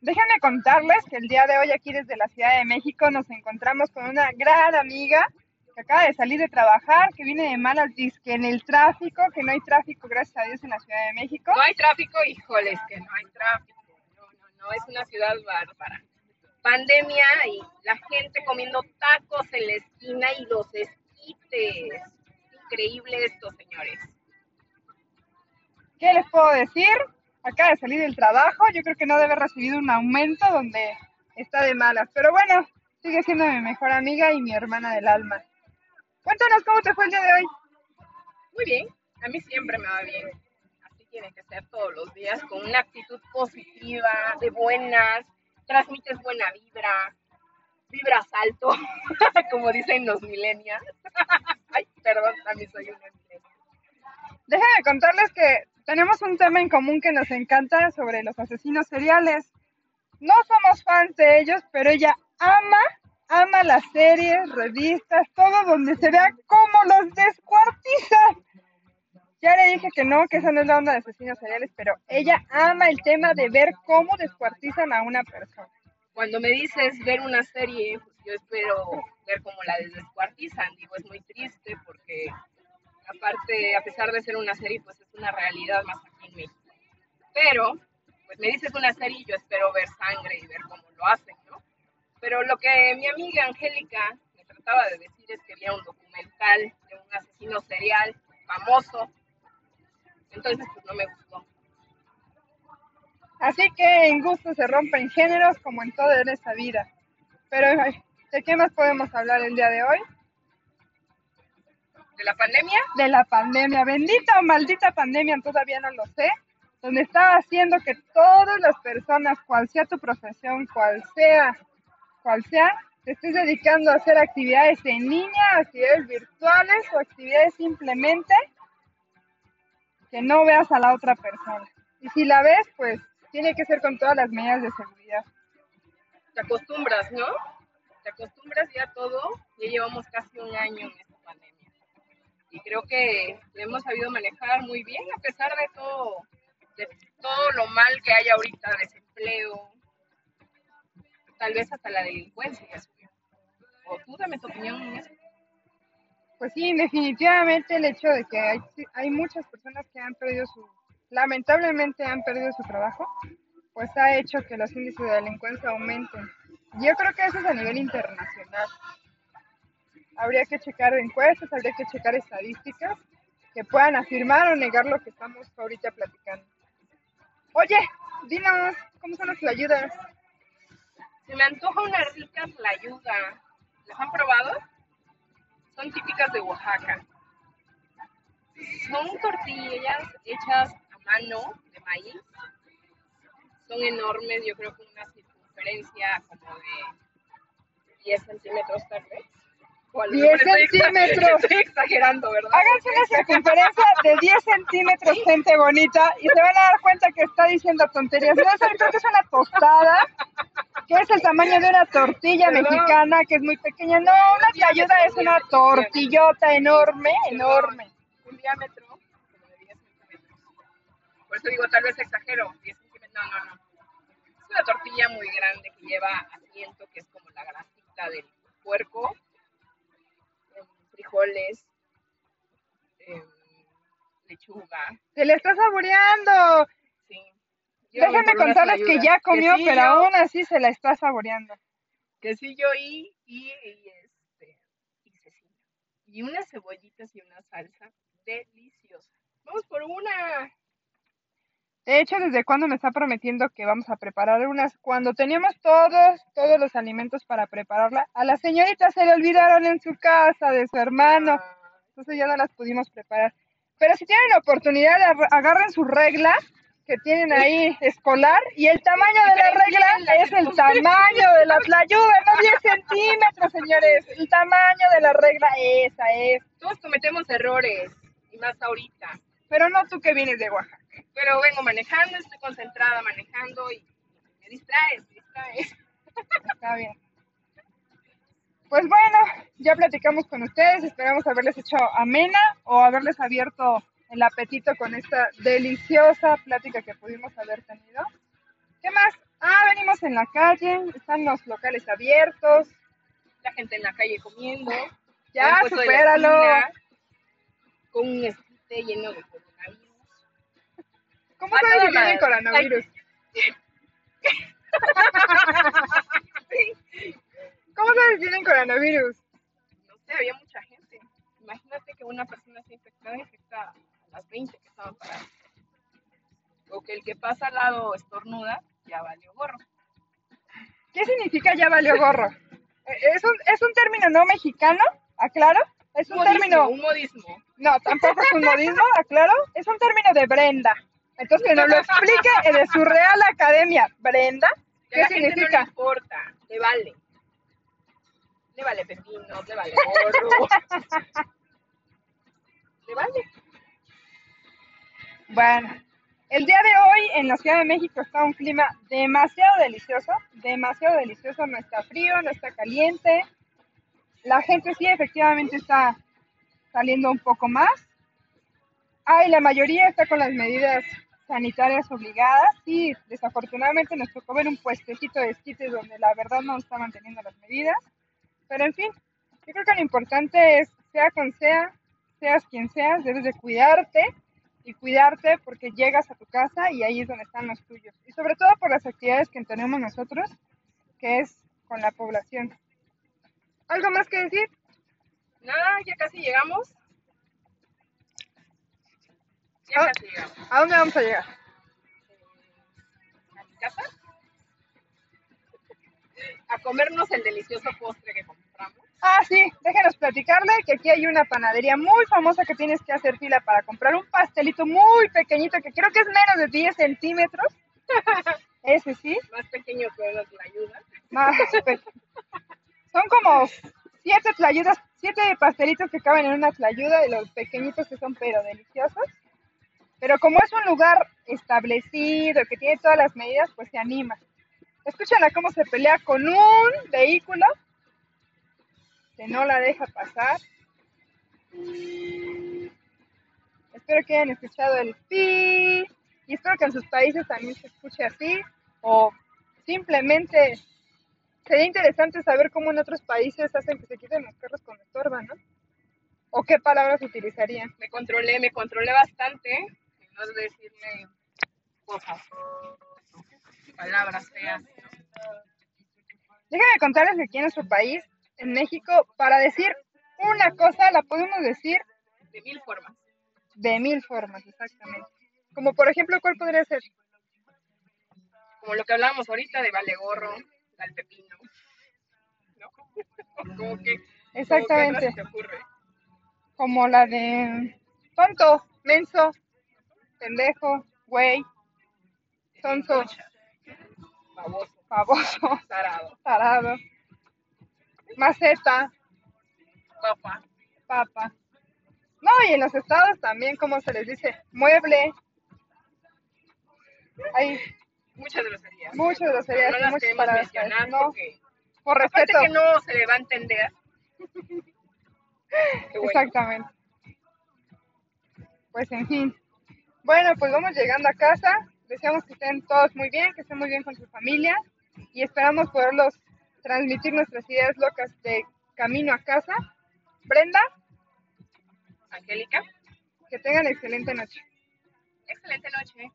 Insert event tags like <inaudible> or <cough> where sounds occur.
déjenme contarles que el día de hoy aquí desde la Ciudad de México nos encontramos con una gran amiga que acaba de salir de trabajar, que viene de malas que en el tráfico, que no hay tráfico, gracias a Dios, en la Ciudad de México. No hay tráfico, híjoles, que no hay tráfico. No, no, no, es una ciudad bárbara. Pandemia y la gente comiendo tacos en la esquina y los esquites. Increíble esto, señores. ¿Qué les puedo decir? Acaba de salir del trabajo, yo creo que no debe recibido un aumento donde está de malas. Pero bueno, sigue siendo mi mejor amiga y mi hermana del alma. Cuéntanos cómo te fue el día de hoy. Muy bien, a mí siempre me va bien. Así tiene que ser todos los días, con una actitud positiva, de buenas, transmites buena vibra, vibras alto, <laughs> como dicen los millennials. <laughs> Ay, perdón, también soy una millennial. Déjenme contarles que tenemos un tema en común que nos encanta sobre los asesinos seriales. No somos fans de ellos, pero ella ama ama las series, revistas, todo donde se vea cómo los descuartizan. Ya le dije que no, que esa no es la onda de asesinos seriales, pero ella ama el tema de ver cómo descuartizan a una persona. Cuando me dices ver una serie, pues yo espero ver cómo la descuartizan. Digo, es muy triste porque aparte, a pesar de ser una serie, pues es una realidad más aquí en México. Pero, pues me dices una serie y yo espero ver sangre y ver cómo lo hacen, ¿no? Pero lo que mi amiga Angélica me trataba de decir es que había un documental de un asesino serial famoso. Entonces, pues no me gustó. Así que en gusto se rompen géneros como en toda esta vida. Pero, ¿de qué más podemos hablar el día de hoy? ¿De la pandemia? De la pandemia. Bendita o maldita pandemia, todavía no lo sé. Donde está haciendo que todas las personas, cual sea tu profesión, cual sea cual sea, te estés dedicando a hacer actividades en línea, actividades virtuales o actividades simplemente que no veas a la otra persona. Y si la ves, pues tiene que ser con todas las medidas de seguridad. Te acostumbras, ¿no? Te acostumbras ya a todo. Ya llevamos casi un año en esta pandemia. Y creo que lo hemos sabido manejar muy bien a pesar de todo, de todo lo mal que hay ahorita, desempleo, tal vez hasta la delincuencia ¿O tú dame tu opinión? Pues sí, definitivamente el hecho de que hay, hay muchas personas que han perdido su, lamentablemente han perdido su trabajo, pues ha hecho que los índices de delincuencia aumenten. Yo creo que eso es a nivel internacional. Habría que checar encuestas, habría que checar estadísticas que puedan afirmar o negar lo que estamos ahorita platicando. Oye, dinos, ¿cómo son las ayudas? Se me antoja una rica tlayuda. ¿Las han probado? Son típicas de Oaxaca. Son tortillas hechas a mano de maíz. Son enormes, yo creo que una circunferencia como de 10 centímetros tal vez. 10 centímetros. Estoy exagerando, ¿verdad? Háganse una circunferencia de 10 centímetros, gente bonita, y se van a dar cuenta que está diciendo tonterías. No, eso creo que es una tostada que es el tamaño de una tortilla mexicana, que es muy pequeña. No, una ayuda es una tortillota enorme, enorme. Un diámetro como de 10 centímetros. Por eso digo, tal vez exagero, 10 centímetros. No, no, no. Es una tortilla muy grande que lleva asiento, que es como la grasita del puerco, frijoles, eh, lechuga. Se le está saboreando. Déjenme contarles que ya comió, pero aún así se la está saboreando. Quesillo y, y, y este, y. Y unas cebollitas y una salsa deliciosa. Vamos por una. De hecho, ¿desde cuándo me está prometiendo que vamos a preparar unas? Cuando teníamos todos, todos los alimentos para prepararla, a la señorita se le olvidaron en su casa de su hermano. Entonces ya no las pudimos preparar. Pero si tienen la oportunidad, agarren su regla que tienen ahí escolar y el tamaño de la regla es el tamaño de la tlayuda, no 10 centímetros, señores. El tamaño de la regla, esa es. Todos cometemos errores, y más ahorita. Pero no tú que vienes de Oaxaca. Pero vengo manejando, estoy concentrada manejando y me distraes, me distraes. Está bien. Pues bueno, ya platicamos con ustedes, esperamos haberles hecho amena o haberles abierto el apetito con esta deliciosa plática que pudimos haber tenido. ¿Qué más? Ah, venimos en la calle, están los locales abiertos. La gente en la calle comiendo. Ya, supéralo. Con un esquite lleno de. ¿Cómo Ah, sabes tienen más. coronavirus? <laughs> ¿Cómo sabes que tienen coronavirus? No sé, había mucha gente. Imagínate que una persona se infectada infecta a las 20 que estaban paradas. O que el que pasa al lado estornuda, ya valió gorro. ¿Qué significa ya valió gorro? <laughs> Eh, ¿Es un, es un término no mexicano? ¿Aclaro? Es un Modismo, término... Un modismo. No, tampoco es un modismo, <laughs> aclaro. Es un término de Brenda. Entonces que nos lo explique de su Real Academia. Brenda, ¿qué gente no le significa? importa, le vale. Le vale pepino, le vale gorro. le vale. Bueno, el día de hoy en la Ciudad de México está un clima demasiado delicioso, demasiado delicioso, no está frío, no está caliente. La gente sí efectivamente está saliendo un poco más. Ay, la mayoría está con las medidas sanitarias obligadas. Sí, desafortunadamente nos tocó ver un puestecito de esquites donde la verdad no está manteniendo las medidas. Pero en fin, yo creo que lo importante es, sea con sea, seas quien seas, debes de cuidarte y cuidarte porque llegas a tu casa y ahí es donde están los tuyos. Y sobre todo por las actividades que tenemos nosotros, que es con la población. ¿Algo más que decir? Nada, ya casi llegamos. ¿A dónde vamos a llegar? a mi casa <laughs> a comernos el delicioso postre que compramos. Ah, sí, déjenos platicarle que aquí hay una panadería muy famosa que tienes que hacer fila para comprar un pastelito muy pequeñito que creo que es menos de 10 centímetros. <laughs> Ese sí, Más pequeño que unos la ayuda. más pe- Son como siete tlayudas, siete pastelitos que caben en una tlayuda de los pequeñitos que son pero deliciosos. Pero como es un lugar establecido, que tiene todas las medidas, pues se anima. Escúchala cómo se pelea con un vehículo que no la deja pasar. Espero que hayan escuchado el pi y espero que en sus países también se escuche así o simplemente sería interesante saber cómo en otros países hacen que se quiten los carros cuando estorban, ¿no? O qué palabras utilizarían. Me controlé, me controlé bastante. No decirle cosas, palabras feas. Déjenme contarles que aquí en nuestro país, en México, para decir una cosa la podemos decir De mil formas. de mil formas, exactamente. Como por ejemplo, ¿cuál podría ser? Como lo que hablábamos ahorita de vale gorro, al pepino. ¿No? <laughs> Como que. Exactamente. ¿Cómo que otra se te ocurre? Como la de tonto, menso, pendejo, güey, sonso, Baboso, baboso, tarado, tarado, maceta, papa. papa. No, y en los estados también, como se les dice, mueble. Hay Muchas groserías. muchas groserías, no las muchas palabras. No, por respeto. que no se le va a entender. <laughs> Bueno. Exactamente. Pues en fin. Bueno, pues vamos llegando a casa. Deseamos que estén todos muy bien, que estén muy bien con su familia y esperamos poderlos transmitir nuestras ideas locas de camino a casa. Brenda, Angélica, que tengan excelente noche. excelente noche.